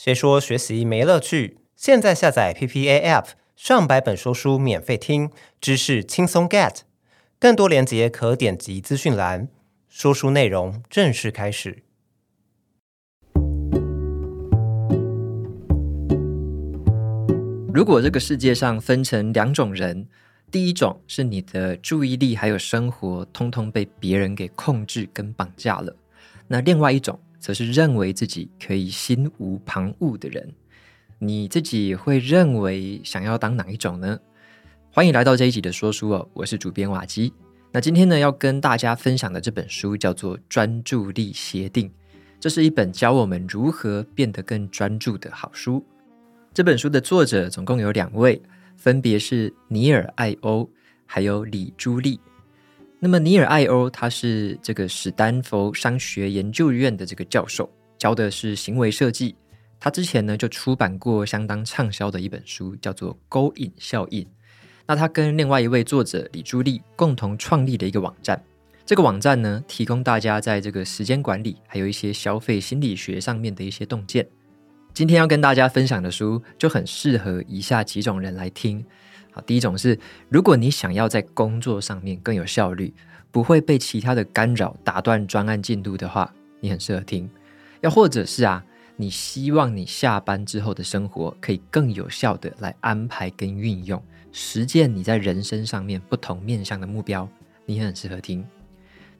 谁说学习没乐趣？现在下载 PPA App，上百本说书免费听，知识轻松 get。更多链接可点击资讯栏。说书内容正式开始。如果这个世界上分成两种人，第一种是你的注意力还有生活通通被别人给控制跟绑架了，那另外一种。则是认为自己可以心无旁骛的人，你自己会认为想要当哪一种呢？欢迎来到这一集的说书哦，我是主编瓦基。那今天呢，要跟大家分享的这本书叫做《专注力协定》，这是一本教我们如何变得更专注的好书。这本书的作者总共有两位，分别是尼尔·艾欧还有李朱莉。那么尼尔艾欧他是这个史丹佛商学研究院的这个教授，教的是行为设计。他之前呢就出版过相当畅销的一本书，叫做《勾引效应》。那他跟另外一位作者李朱莉共同创立了一个网站，这个网站呢提供大家在这个时间管理还有一些消费心理学上面的一些洞见。今天要跟大家分享的书就很适合以下几种人来听。第一种是，如果你想要在工作上面更有效率，不会被其他的干扰打断专案进度的话，你很适合听。又或者是啊，你希望你下班之后的生活可以更有效的来安排跟运用，实践你在人生上面不同面向的目标，你也很适合听。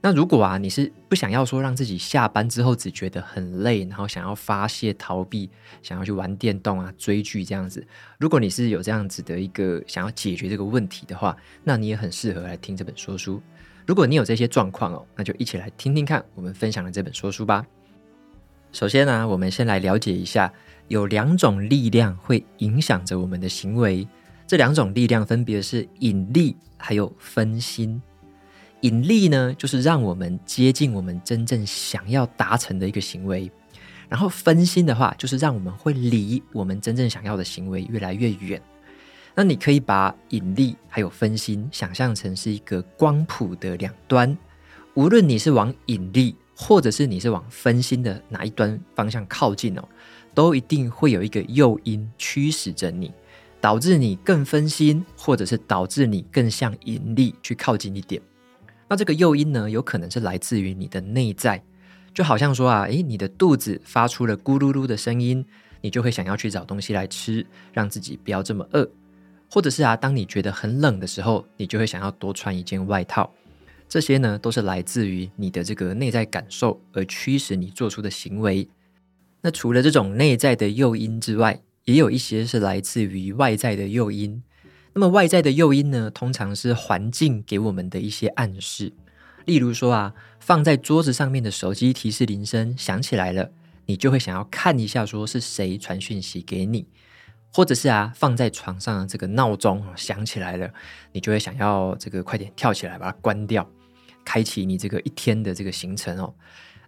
那如果啊，你是不想要说让自己下班之后只觉得很累，然后想要发泄逃避，想要去玩电动啊、追剧这样子。如果你是有这样子的一个想要解决这个问题的话，那你也很适合来听这本说书。如果你有这些状况哦，那就一起来听听看我们分享的这本说书吧。首先呢，我们先来了解一下，有两种力量会影响着我们的行为，这两种力量分别是引力还有分心。引力呢，就是让我们接近我们真正想要达成的一个行为；然后分心的话，就是让我们会离我们真正想要的行为越来越远。那你可以把引力还有分心想象成是一个光谱的两端，无论你是往引力，或者是你是往分心的哪一端方向靠近哦，都一定会有一个诱因驱使着你，导致你更分心，或者是导致你更向引力去靠近一点。那这个诱因呢，有可能是来自于你的内在，就好像说啊，诶，你的肚子发出了咕噜噜的声音，你就会想要去找东西来吃，让自己不要这么饿。或者是啊，当你觉得很冷的时候，你就会想要多穿一件外套。这些呢，都是来自于你的这个内在感受而驱使你做出的行为。那除了这种内在的诱因之外，也有一些是来自于外在的诱因。那么外在的诱因呢，通常是环境给我们的一些暗示，例如说啊，放在桌子上面的手机提示铃声响起来了，你就会想要看一下，说是谁传讯息给你，或者是啊，放在床上的这个闹钟响起来了，你就会想要这个快点跳起来把它关掉，开启你这个一天的这个行程哦。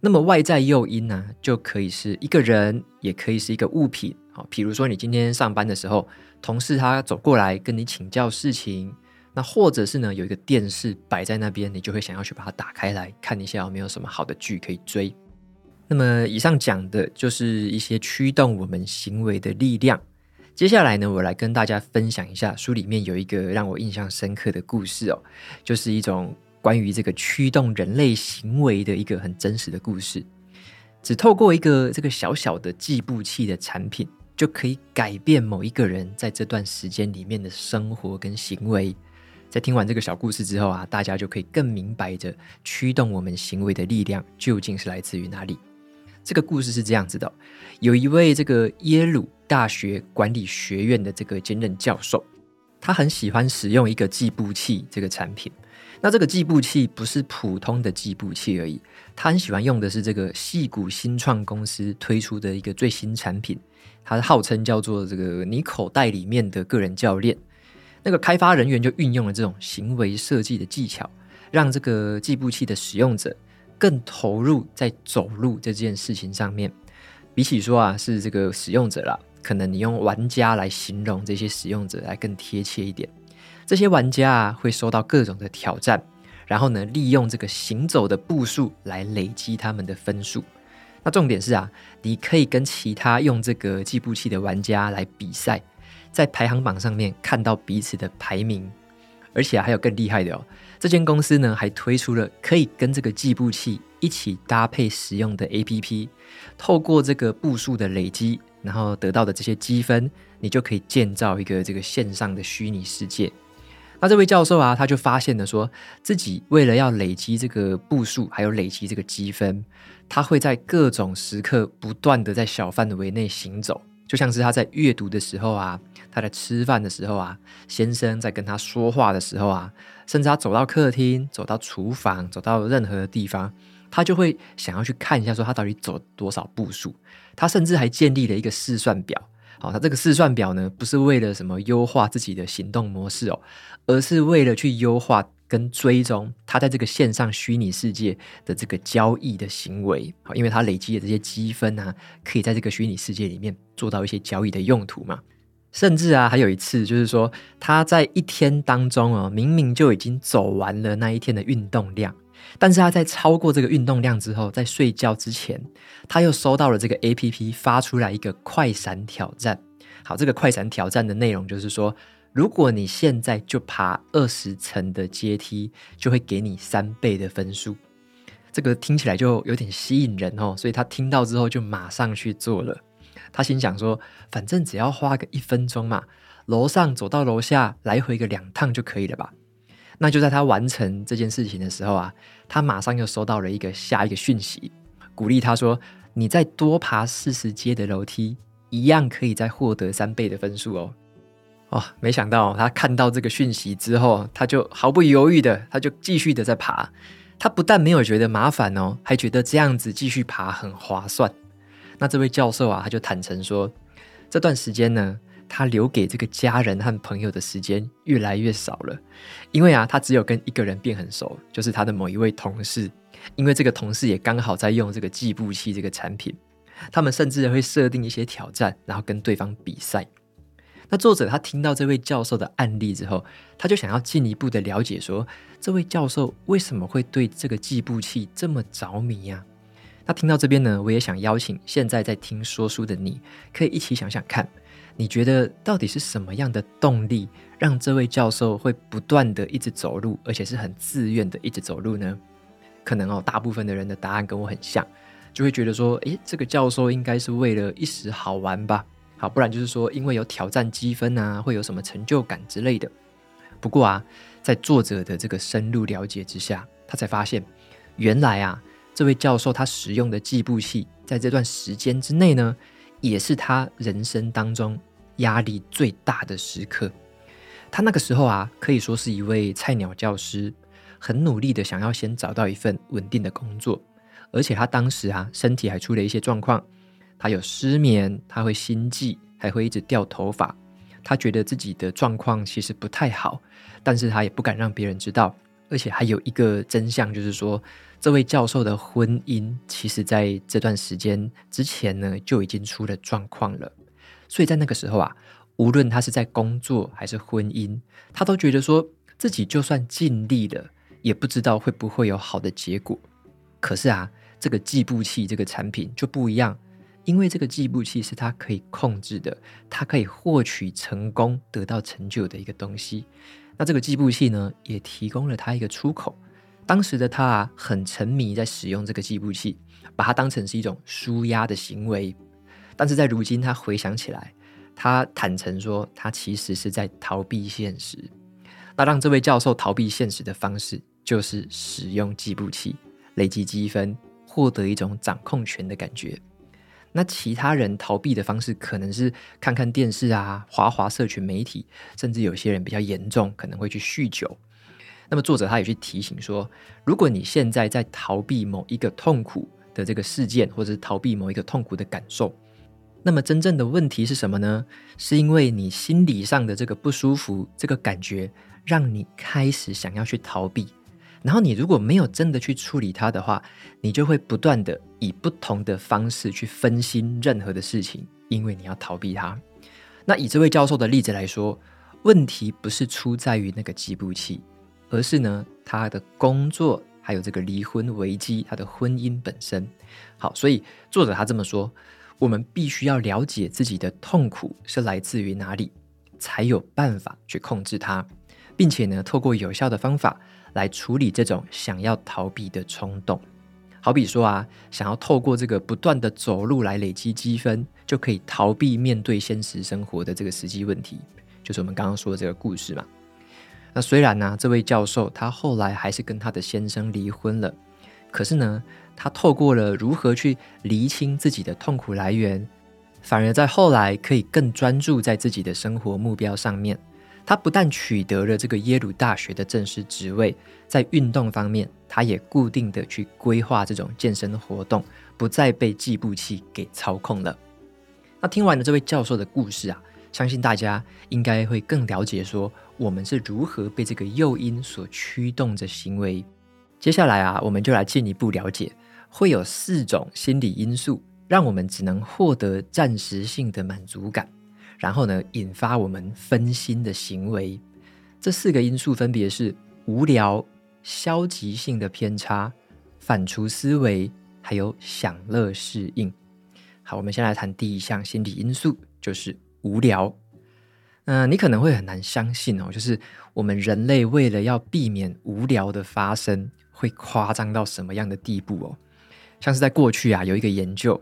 那么外在诱因呢，就可以是一个人，也可以是一个物品。好，比如说你今天上班的时候，同事他走过来跟你请教事情，那或者是呢，有一个电视摆在那边，你就会想要去把它打开来看一下有没有什么好的剧可以追。那么以上讲的就是一些驱动我们行为的力量。接下来呢，我来跟大家分享一下书里面有一个让我印象深刻的故事哦，就是一种关于这个驱动人类行为的一个很真实的故事。只透过一个这个小小的计步器的产品。就可以改变某一个人在这段时间里面的生活跟行为。在听完这个小故事之后啊，大家就可以更明白着驱动我们行为的力量究竟是来自于哪里。这个故事是这样子的：有一位这个耶鲁大学管理学院的这个兼任教授，他很喜欢使用一个计步器这个产品。那这个计步器不是普通的计步器而已，他很喜欢用的是这个矽谷新创公司推出的一个最新产品。它号称叫做这个你口袋里面的个人教练，那个开发人员就运用了这种行为设计的技巧，让这个计步器的使用者更投入在走路这件事情上面。比起说啊是这个使用者啦，可能你用玩家来形容这些使用者来更贴切一点。这些玩家啊会受到各种的挑战，然后呢利用这个行走的步数来累积他们的分数。那重点是啊，你可以跟其他用这个计步器的玩家来比赛，在排行榜上面看到彼此的排名，而且还有更厉害的哦。这间公司呢，还推出了可以跟这个计步器一起搭配使用的 APP，透过这个步数的累积，然后得到的这些积分，你就可以建造一个这个线上的虚拟世界。那这位教授啊，他就发现了说，自己为了要累积这个步数，还有累积这个积分，他会在各种时刻不断的在小范围内行走，就像是他在阅读的时候啊，他在吃饭的时候啊，先生在跟他说话的时候啊，甚至他走到客厅、走到厨房、走到任何的地方，他就会想要去看一下，说他到底走多少步数。他甚至还建立了一个试算表。好，他这个试算表呢，不是为了什么优化自己的行动模式哦，而是为了去优化跟追踪他在这个线上虚拟世界的这个交易的行为。好，因为他累积的这些积分啊，可以在这个虚拟世界里面做到一些交易的用途嘛。甚至啊，还有一次就是说，他在一天当中哦，明明就已经走完了那一天的运动量。但是他在超过这个运动量之后，在睡觉之前，他又收到了这个 APP 发出来一个快闪挑战。好，这个快闪挑战的内容就是说，如果你现在就爬二十层的阶梯，就会给你三倍的分数。这个听起来就有点吸引人哦，所以他听到之后就马上去做了。他心想说，反正只要花个一分钟嘛，楼上走到楼下来回个两趟就可以了吧。那就在他完成这件事情的时候啊，他马上又收到了一个下一个讯息，鼓励他说：“你再多爬四十阶的楼梯，一样可以再获得三倍的分数哦。”哦，没想到他看到这个讯息之后，他就毫不犹豫的，他就继续的在爬。他不但没有觉得麻烦哦，还觉得这样子继续爬很划算。那这位教授啊，他就坦诚说，这段时间呢。他留给这个家人和朋友的时间越来越少了，因为啊，他只有跟一个人变很熟，就是他的某一位同事。因为这个同事也刚好在用这个计步器这个产品，他们甚至会设定一些挑战，然后跟对方比赛。那作者他听到这位教授的案例之后，他就想要进一步的了解说，这位教授为什么会对这个计步器这么着迷呀？那听到这边呢，我也想邀请现在在听说书的你，可以一起想想看。你觉得到底是什么样的动力，让这位教授会不断的一直走路，而且是很自愿的一直走路呢？可能哦，大部分的人的答案跟我很像，就会觉得说，诶，这个教授应该是为了一时好玩吧？好，不然就是说，因为有挑战积分啊，会有什么成就感之类的。不过啊，在作者的这个深入了解之下，他才发现，原来啊，这位教授他使用的计步器，在这段时间之内呢，也是他人生当中压力最大的时刻。他那个时候啊，可以说是一位菜鸟教师，很努力的想要先找到一份稳定的工作。而且他当时啊，身体还出了一些状况，他有失眠，他会心悸，还会一直掉头发。他觉得自己的状况其实不太好，但是他也不敢让别人知道。而且还有一个真相，就是说，这位教授的婚姻，其实在这段时间之前呢，就已经出了状况了。所以在那个时候啊，无论他是在工作还是婚姻，他都觉得说自己就算尽力了，也不知道会不会有好的结果。可是啊，这个计步器这个产品就不一样，因为这个计步器是他可以控制的，他可以获取成功、得到成就的一个东西。那这个计步器呢，也提供了他一个出口。当时的他啊，很沉迷在使用这个计步器，把它当成是一种舒压的行为。但是在如今，他回想起来，他坦诚说，他其实是在逃避现实。那让这位教授逃避现实的方式，就是使用计步器，累积积分，获得一种掌控权的感觉。那其他人逃避的方式可能是看看电视啊，滑滑社群媒体，甚至有些人比较严重，可能会去酗酒。那么作者他也去提醒说，如果你现在在逃避某一个痛苦的这个事件，或者是逃避某一个痛苦的感受，那么真正的问题是什么呢？是因为你心理上的这个不舒服，这个感觉让你开始想要去逃避。然后你如果没有真的去处理它的话，你就会不断的以不同的方式去分心任何的事情，因为你要逃避它。那以这位教授的例子来说，问题不是出在于那个计步器，而是呢，他的工作、还有这个离婚危机，他的婚姻本身。好，所以作者他这么说，我们必须要了解自己的痛苦是来自于哪里，才有办法去控制它，并且呢，透过有效的方法来处理这种想要逃避的冲动。好比说啊，想要透过这个不断的走路来累积积分，就可以逃避面对现实生活的这个实际问题，就是我们刚刚说的这个故事嘛。那虽然呢，这位教授他后来还是跟他的先生离婚了，可是呢，他透过了如何去厘清自己的痛苦来源，反而在后来可以更专注在自己的生活目标上面。他不但取得了这个耶鲁大学的正式职位，在运动方面，他也固定的去规划这种健身活动，不再被计步器给操控了。那听完了这位教授的故事啊，相信大家应该会更了解说，我们是如何被这个诱因所驱动着行为。接下来啊，我们就来进一步了解，会有四种心理因素，让我们只能获得暂时性的满足感。然后呢，引发我们分心的行为。这四个因素分别是无聊、消极性的偏差、反刍思维，还有享乐适应。好，我们先来谈第一项心理因素，就是无聊。嗯、你可能会很难相信哦，就是我们人类为了要避免无聊的发生，会夸张到什么样的地步哦？像是在过去啊，有一个研究，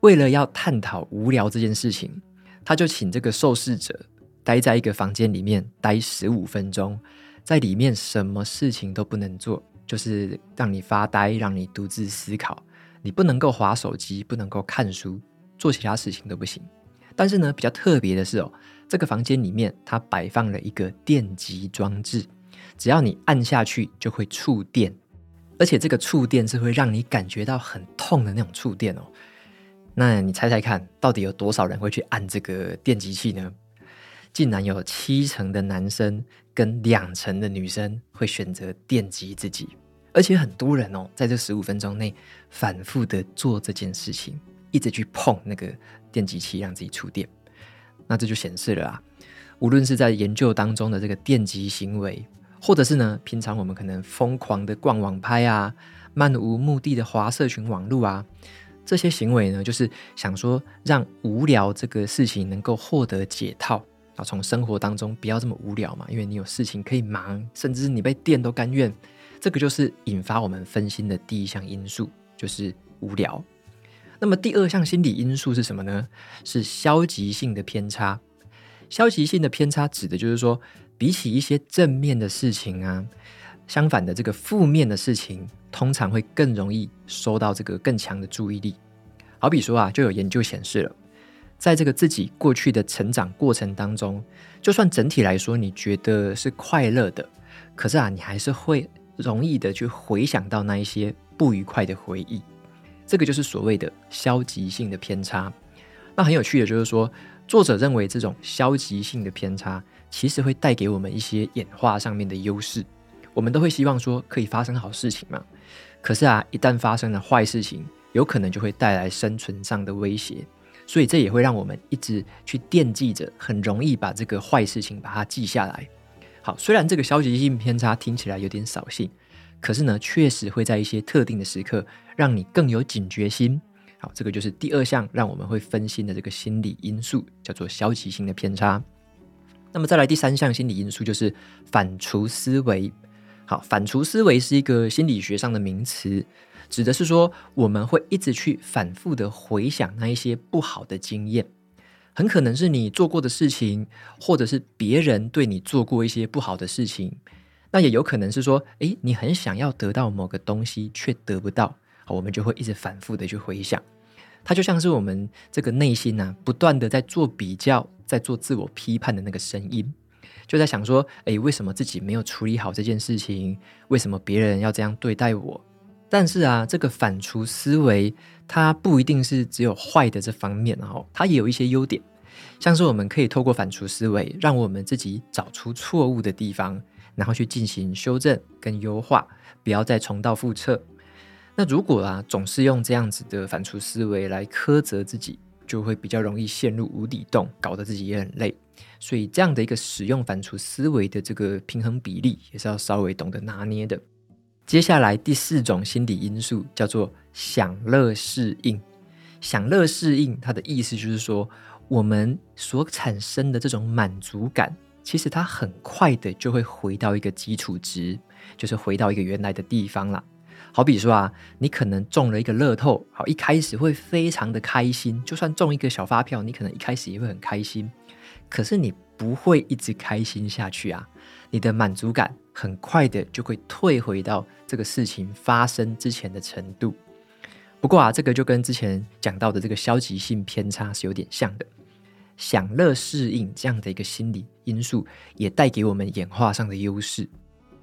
为了要探讨无聊这件事情。他就请这个受试者待在一个房间里面待十五分钟，在里面什么事情都不能做，就是让你发呆，让你独自思考。你不能够划手机，不能够看书，做其他事情都不行。但是呢，比较特别的是哦，这个房间里面它摆放了一个电极装置，只要你按下去就会触电，而且这个触电是会让你感觉到很痛的那种触电哦。那你猜猜看，到底有多少人会去按这个电击器呢？竟然有七成的男生跟两成的女生会选择电击自己，而且很多人哦，在这十五分钟内反复的做这件事情，一直去碰那个电击器，让自己触电。那这就显示了啊，无论是在研究当中的这个电击行为，或者是呢，平常我们可能疯狂的逛网拍啊，漫无目的的滑社群网路啊。这些行为呢，就是想说让无聊这个事情能够获得解套啊，从生活当中不要这么无聊嘛，因为你有事情可以忙，甚至你被电都甘愿。这个就是引发我们分心的第一项因素，就是无聊。那么第二项心理因素是什么呢？是消极性的偏差。消极性的偏差指的就是说，比起一些正面的事情啊。相反的，这个负面的事情通常会更容易收到这个更强的注意力。好比说啊，就有研究显示了，在这个自己过去的成长过程当中，就算整体来说你觉得是快乐的，可是啊，你还是会容易的去回想到那一些不愉快的回忆。这个就是所谓的消极性的偏差。那很有趣的就是说，作者认为这种消极性的偏差其实会带给我们一些演化上面的优势。我们都会希望说可以发生好事情嘛，可是啊，一旦发生了坏事情，有可能就会带来生存上的威胁，所以这也会让我们一直去惦记着，很容易把这个坏事情把它记下来。好，虽然这个消极性偏差听起来有点扫兴，可是呢，确实会在一些特定的时刻让你更有警觉心。好，这个就是第二项让我们会分心的这个心理因素，叫做消极性的偏差。那么再来第三项心理因素就是反刍思维。好，反刍思维是一个心理学上的名词，指的是说我们会一直去反复的回想那一些不好的经验，很可能是你做过的事情，或者是别人对你做过一些不好的事情，那也有可能是说，诶，你很想要得到某个东西却得不到，我们就会一直反复的去回想，它就像是我们这个内心啊，不断的在做比较，在做自我批判的那个声音。就在想说，诶，为什么自己没有处理好这件事情？为什么别人要这样对待我？但是啊，这个反刍思维，它不一定是只有坏的这方面哦，它也有一些优点。像是我们可以透过反刍思维，让我们自己找出错误的地方，然后去进行修正跟优化，不要再重蹈覆辙。那如果啊，总是用这样子的反刍思维来苛责自己，就会比较容易陷入无底洞，搞得自己也很累。所以，这样的一个使用反刍思维的这个平衡比例，也是要稍微懂得拿捏的。接下来第四种心理因素叫做享乐适应。享乐适应，它的意思就是说，我们所产生的这种满足感，其实它很快的就会回到一个基础值，就是回到一个原来的地方了。好比说啊，你可能中了一个乐透，好，一开始会非常的开心，就算中一个小发票，你可能一开始也会很开心，可是你不会一直开心下去啊，你的满足感很快的就会退回到这个事情发生之前的程度。不过啊，这个就跟之前讲到的这个消极性偏差是有点像的。享乐适应这样的一个心理因素，也带给我们演化上的优势，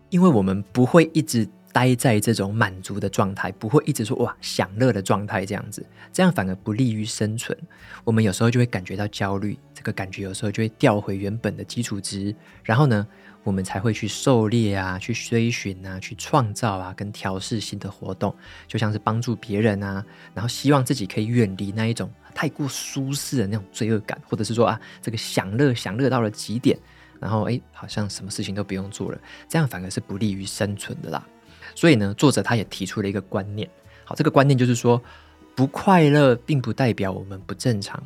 因为我们不会一直待在这种满足的状态，不会一直说哇享乐的状态这样子，这样反而不利于生存。我们有时候就会感觉到焦虑，这个感觉有时候就会掉回原本的基础值，然后呢，我们才会去狩猎啊，去追寻啊，去创造啊，跟调试新的活动，就像是帮助别人啊，然后希望自己可以远离那一种太过舒适的那种罪恶感，或者是说啊，这个享乐享乐到了极点，然后诶，好像什么事情都不用做了，这样反而是不利于生存的啦。所以呢，作者他也提出了一个观念，好，这个观念就是说，不快乐并不代表我们不正常。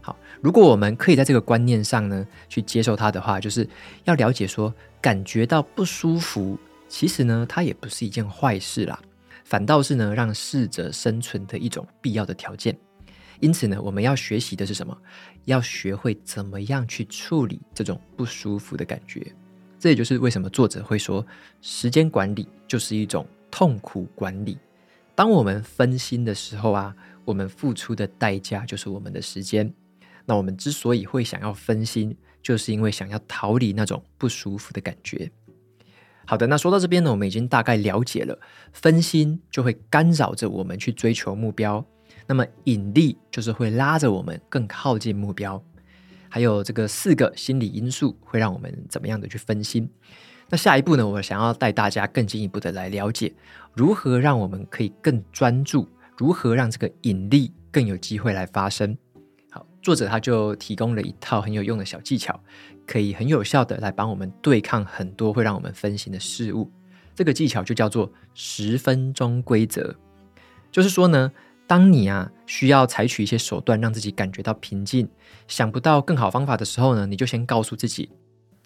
好，如果我们可以在这个观念上呢，去接受它的话，就是要了解说，感觉到不舒服，其实呢，它也不是一件坏事啦，反倒是呢，让适者生存的一种必要的条件。因此呢，我们要学习的是什么？要学会怎么样去处理这种不舒服的感觉。这也就是为什么作者会说，时间管理就是一种痛苦管理。当我们分心的时候啊，我们付出的代价就是我们的时间。那我们之所以会想要分心，就是因为想要逃离那种不舒服的感觉。好的，那说到这边呢，我们已经大概了解了，分心就会干扰着我们去追求目标，那么引力就是会拉着我们更靠近目标。还有这个四个心理因素会让我们怎么样的去分心。那下一步呢，我想要带大家更进一步的来了解，如何让我们可以更专注，如何让这个引力更有机会来发生。好作者他就提供了一套很有用的小技巧，可以很有效的来帮我们对抗很多会让我们分心的事物。这个技巧就叫做十分钟规则。就是说呢，当你啊需要采取一些手段让自己感觉到平静，想不到更好方法的时候呢，你就先告诉自己，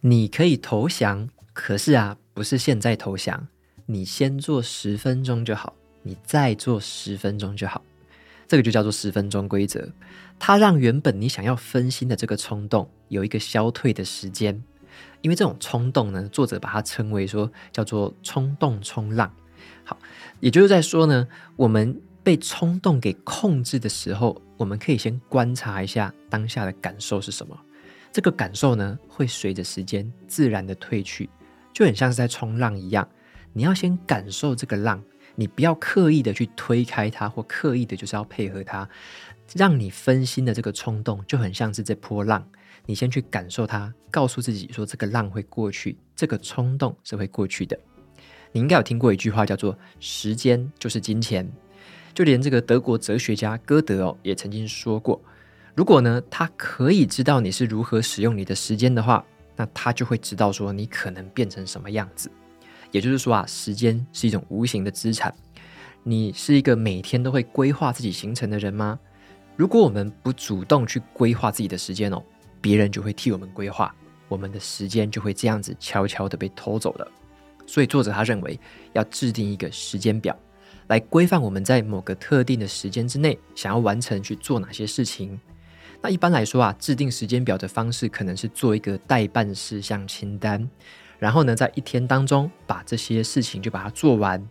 你可以投降，可是啊不是现在投降，你先做十分钟就好，你再做十分钟就好。这个就叫做十分钟规则，它让原本你想要分心的这个冲动有一个消退的时间。因为这种冲动呢，作者把它称为说叫做冲动冲浪。好，也就是在说呢，我们被冲动给控制的时候，我们可以先观察一下当下的感受是什么。这个感受呢，会随着时间自然的退去，就很像是在冲浪一样。你要先感受这个浪。你不要刻意的去推开它，或刻意的就是要配合它，让你分心的这个冲动就很像是这波浪。你先去感受它，告诉自己说这个浪会过去，这个冲动是会过去的。你应该有听过一句话叫做“时间就是金钱”，就连这个德国哲学家歌德哦也曾经说过，如果呢他可以知道你是如何使用你的时间的话，那他就会知道说你可能变成什么样子。也就是说啊，时间是一种无形的资产。你是一个每天都会规划自己行程的人吗？如果我们不主动去规划自己的时间哦，别人就会替我们规划，我们的时间就会这样子悄悄的被偷走了。所以作者他认为要制定一个时间表，来规范我们在某个特定的时间之内想要完成去做哪些事情。那一般来说啊，制定时间表的方式可能是做一个待办事项清单。然后呢，在一天当中把这些事情就把它做完。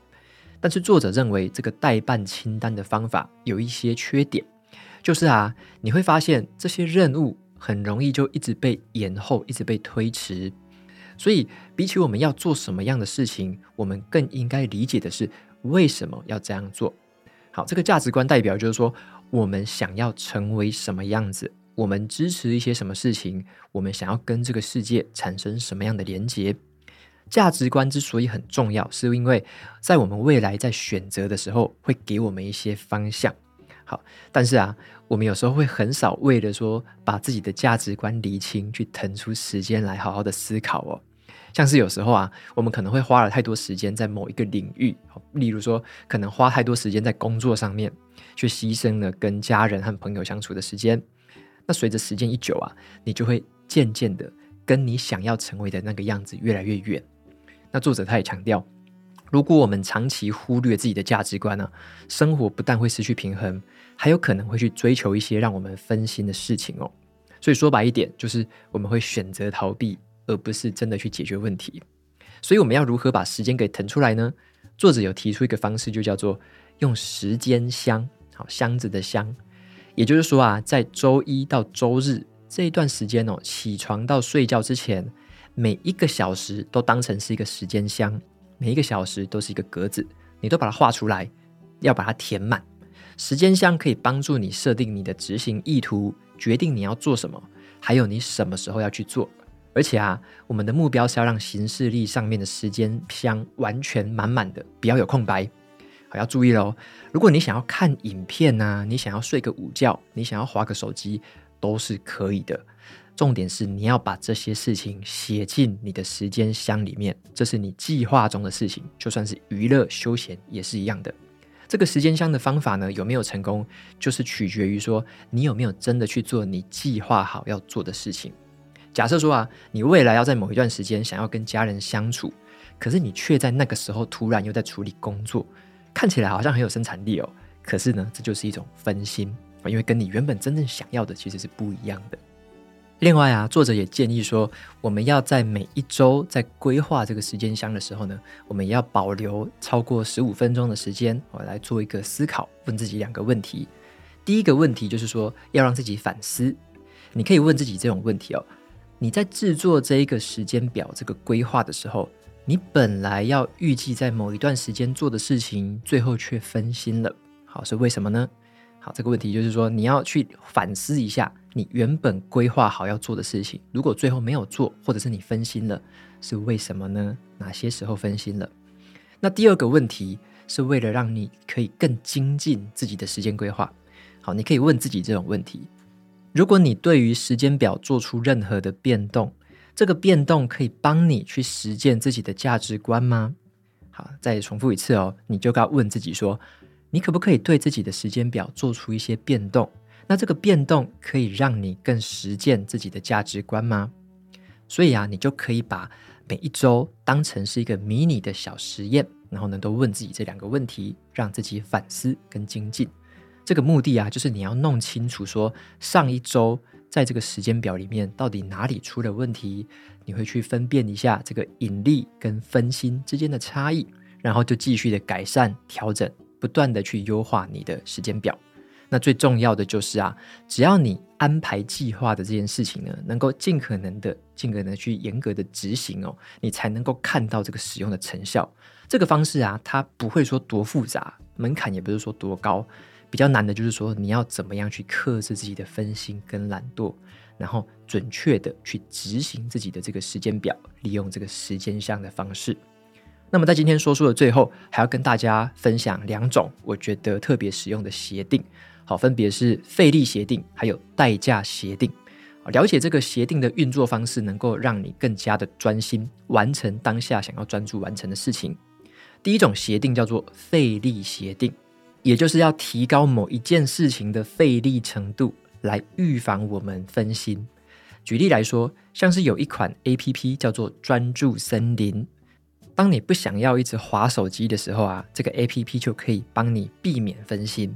但是作者认为这个待办清单的方法有一些缺点，就是啊，你会发现这些任务很容易就一直被延后，一直被推迟。所以，比起我们要做什么样的事情，我们更应该理解的是为什么要这样做。好，这个价值观代表就是说，我们想要成为什么样子。我们支持一些什么事情？我们想要跟这个世界产生什么样的连结？价值观之所以很重要，是因为在我们未来在选择的时候，会给我们一些方向。好，但是啊，我们有时候会很少为了说把自己的价值观厘清，去腾出时间来好好的思考哦。像是有时候啊，我们可能会花了太多时间在某一个领域，例如说，可能花太多时间在工作上面，去牺牲了跟家人和朋友相处的时间。那随着时间一久啊，你就会渐渐的跟你想要成为的那个样子越来越远。那作者他也强调，如果我们长期忽略自己的价值观呢、生活不但会失去平衡，还有可能会去追求一些让我们分心的事情哦。所以说白一点，就是我们会选择逃避。而不是真的去解决问题，所以我们要如何把时间给腾出来呢？作者有提出一个方式，就叫做用时间箱，好，箱子的箱，也就是说啊，在周一到周日这一段时间哦，起床到睡觉之前，每一个小时都当成是一个时间箱，每一个小时都是一个格子，你都把它画出来，要把它填满。时间箱可以帮助你设定你的执行意图，决定你要做什么，还有你什么时候要去做。而且啊，我们的目标是要让行事历上面的时间箱完全满满的，不要有空白。好，要注意喽。如果你想要看影片啊，你想要睡个午觉，你想要划个手机，都是可以的。重点是你要把这些事情写进你的时间箱里面，这是你计划中的事情。就算是娱乐休闲也是一样的。这个时间箱的方法呢，有没有成功，就是取决于说你有没有真的去做你计划好要做的事情。假设说啊，你未来要在某一段时间想要跟家人相处，可是你却在那个时候突然又在处理工作，看起来好像很有生产力哦。可是呢，这就是一种分心，因为跟你原本真正想要的其实是不一样的。另外啊，作者也建议说，我们要在每一周在规划这个时间箱的时候呢，我们也要保留超过十五分钟的时间，我来做一个思考，问自己两个问题。第一个问题就是说，要让自己反思。你可以问自己这种问题哦。你在制作这一个时间表、这个规划的时候，你本来要预计在某一段时间做的事情，最后却分心了。好，是为什么呢？好，这个问题就是说，你要去反思一下，你原本规划好要做的事情，如果最后没有做，或者是你分心了，是为什么呢？哪些时候分心了？那第二个问题是为了让你可以更精进自己的时间规划。好，你可以问自己这种问题。如果你对于时间表做出任何的变动，这个变动可以帮你去实践自己的价值观吗？好，再重复一次哦，你就该问自己说，你可不可以对自己的时间表做出一些变动？那这个变动可以让你更实践自己的价值观吗？所以啊，你就可以把每一周当成是一个迷你的小实验，然后呢，都问自己这两个问题，让自己反思跟精进。这个目的啊，就是你要弄清楚说，上一周在这个时间表里面到底哪里出了问题，你会去分辨一下这个引力跟分心之间的差异，然后就继续的改善、调整，不断的去优化你的时间表。那最重要的就是啊，只要你安排计划的这件事情呢，能够尽可能的、尽可能的去严格的执行哦，你才能够看到这个使用的成效。这个方式啊，它不会说多复杂，门槛也不是说多高。比较难的就是说，你要怎么样去克制自己的分心跟懒惰，然后准确的去执行自己的这个时间表，利用这个时间箱的方式。那么在今天说书的最后，还要跟大家分享两种我觉得特别实用的协定，好，分别是费力协定还有代价协定。了解这个协定的运作方式，能够让你更加的专心完成当下想要专注完成的事情。第一种协定叫做费力协定。也就是要提高某一件事情的费力程度，来预防我们分心。举例来说，像是有一款 APP 叫做专注森林。当你不想要一直滑手机的时候啊，这个 APP 就可以帮你避免分心。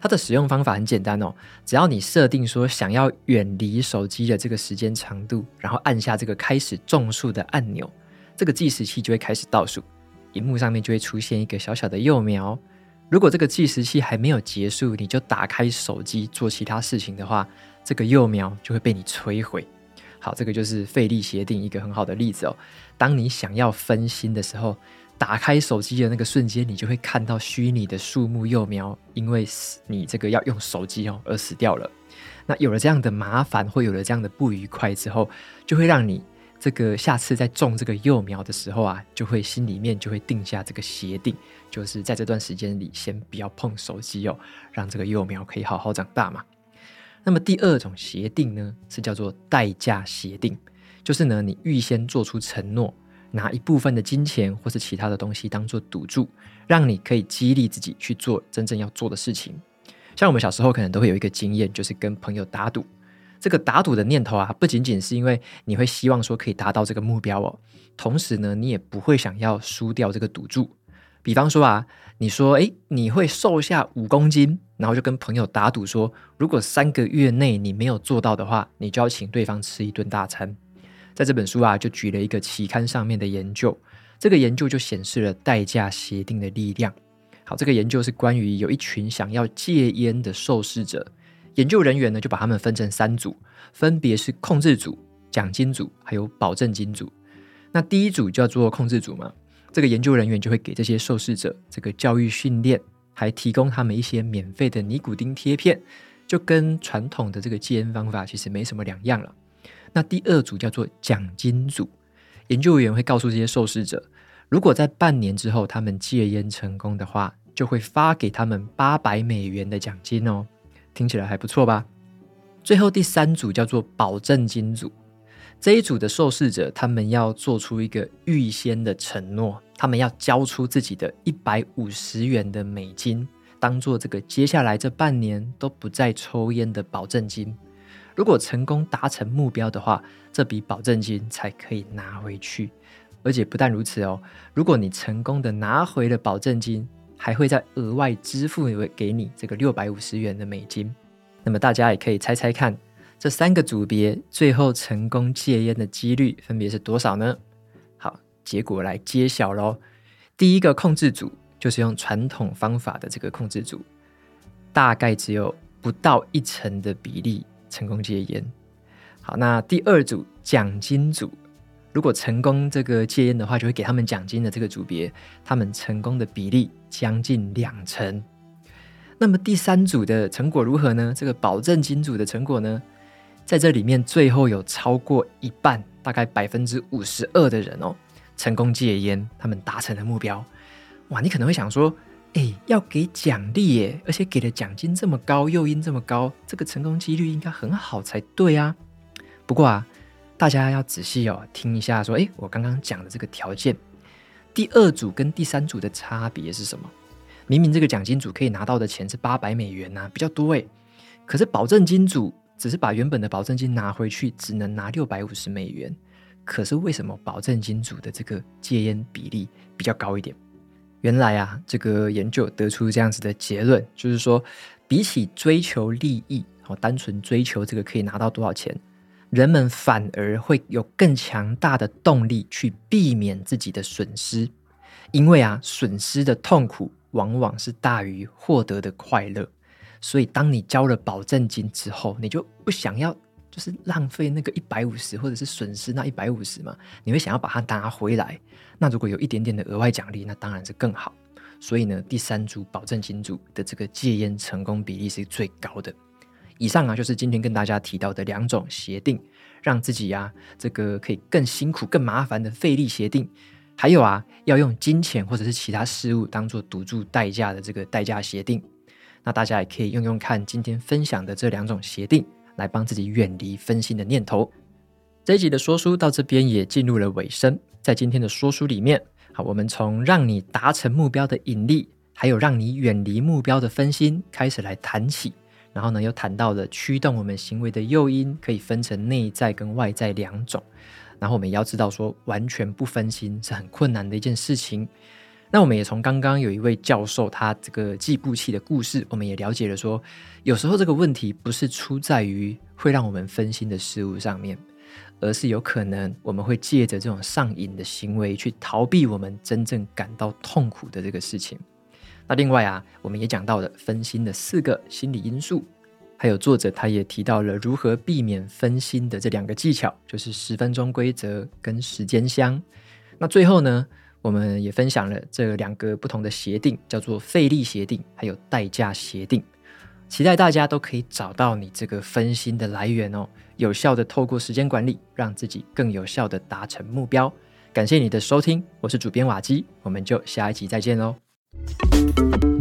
它的使用方法很简单哦，只要你设定说想要远离手机的这个时间长度，然后按下这个开始种树的按钮，这个计时器就会开始倒数，荧幕上面就会出现一个小小的幼苗。如果这个计时器还没有结束，你就打开手机做其他事情的话，这个幼苗就会被你摧毁。好，这个就是费力协定一个很好的例子哦。当你想要分心的时候，打开手机的那个瞬间，你就会看到虚拟的树木幼苗，因为你这个要用手机哦而死掉了。那有了这样的麻烦，或有了这样的不愉快之后，就会让你。这个下次在种这个幼苗的时候啊，就会心里面就会定下这个协定，就是在这段时间里先不要碰手机哦，让这个幼苗可以好好长大嘛。那么第二种协定呢，是叫做代价协定，就是呢你预先做出承诺，拿一部分的金钱或是其他的东西当做赌注，让你可以激励自己去做真正要做的事情。像我们小时候可能都会有一个经验，就是跟朋友打赌。这个打赌的念头啊，不仅仅是因为你会希望说可以达到这个目标哦，同时呢，你也不会想要输掉这个赌注。比方说啊，你说诶，你会瘦下五公斤，然后就跟朋友打赌说，如果三个月内你没有做到的话，你就要请对方吃一顿大餐。在这本书啊，就举了一个期刊上面的研究，这个研究就显示了代价协定的力量。好，这个研究是关于有一群想要戒烟的受试者，研究人员呢就把他们分成三组，分别是控制组、奖金组还有保证金组。那第一组叫做控制组嘛，这个研究人员就会给这些受试者这个教育训练，还提供他们一些免费的尼古丁贴片，就跟传统的这个戒烟方法其实没什么两样了。那第二组叫做奖金组，研究员会告诉这些受试者。如果在半年之后他们戒烟成功的话，就会发给他们八百美元的奖金哦，听起来还不错吧？最后第三组叫做保证金组，这一组的受试者他们要做出一个预先的承诺，他们要交出自己的一百五十元的美金，当做这个接下来这半年都不再抽烟的保证金。如果成功达成目标的话，这笔保证金才可以拿回去。而且不但如此哦，如果你成功的拿回了保证金，还会再额外支付给你这个六百五十元的美金。那么大家也可以猜猜看，这三个组别最后成功戒烟的几率分别是多少呢？好，结果来揭晓喽。第一个控制组就是用传统方法的这个控制组，大概只有不到一成的比例成功戒烟。好，那第二组奖金组。如果成功这个戒烟的话，就会给他们奖金的这个组别，他们成功的比例将近两成。那么第三组的成果如何呢？这个保证金组的成果呢，在这里面最后有超过一半，大概百分之五十二的人哦，成功戒烟，他们达成了目标。哇，你可能会想说，哎，要给奖励耶，而且给的奖金这么高，诱因这么高，这个成功几率应该很好才对啊。不过啊。大家要仔细哦，听一下，说，诶，我刚刚讲的这个条件，第二组跟第三组的差别是什么？明明这个奖金组可以拿到的钱是八百美元呐，比较多诶。可是保证金组只是把原本的保证金拿回去，只能拿六百五十美元。可是为什么保证金组的这个戒烟比例比较高一点？原来啊，这个研究得出这样子的结论，就是说，比起追求利益，哦，单纯追求这个可以拿到多少钱。人们反而会有更强大的动力去避免自己的损失，因为啊，损失的痛苦往往是大于获得的快乐。所以，当你交了保证金之后，你就不想要就是浪费那个一百五十，或者是损失那一百五十嘛，你会想要把它拿回来。那如果有一点点的额外奖励，那当然是更好。所以呢，第三组保证金组的这个戒烟成功比例是最高的。以上啊，就是今天跟大家提到的两种协定，让自己呀，这个可以更辛苦、更麻烦的费力协定，还有啊，要用金钱或者是其他事物当做赌注代价的这个代价协定。那大家也可以用用看今天分享的这两种协定，来帮自己远离分心的念头。这一集的说书到这边也进入了尾声，在今天的说书里面，好，我们从让你达成目标的引力，还有让你远离目标的分心开始来谈起。然后呢，又谈到了驱动我们行为的诱因可以分成内在跟外在两种。然后我们也要知道说，完全不分心是很困难的一件事情。那我们也从刚刚有一位教授他这个计步器的故事，我们也了解了说，有时候这个问题不是出在于会让我们分心的事物上面，而是有可能我们会借着这种上瘾的行为去逃避我们真正感到痛苦的这个事情。那另外啊，我们也讲到了分心的四个心理因素，还有作者他也提到了如何避免分心的这两个技巧，就是十分钟规则跟时间箱。那最后呢，我们也分享了这两个不同的协定，叫做费力协定，还有代价协定。期待大家都可以找到你这个分心的来源哦，有效的透过时间管理，让自己更有效的达成目标。感谢你的收听，我是主编瓦基，我们就下一集再见喽。Thank you.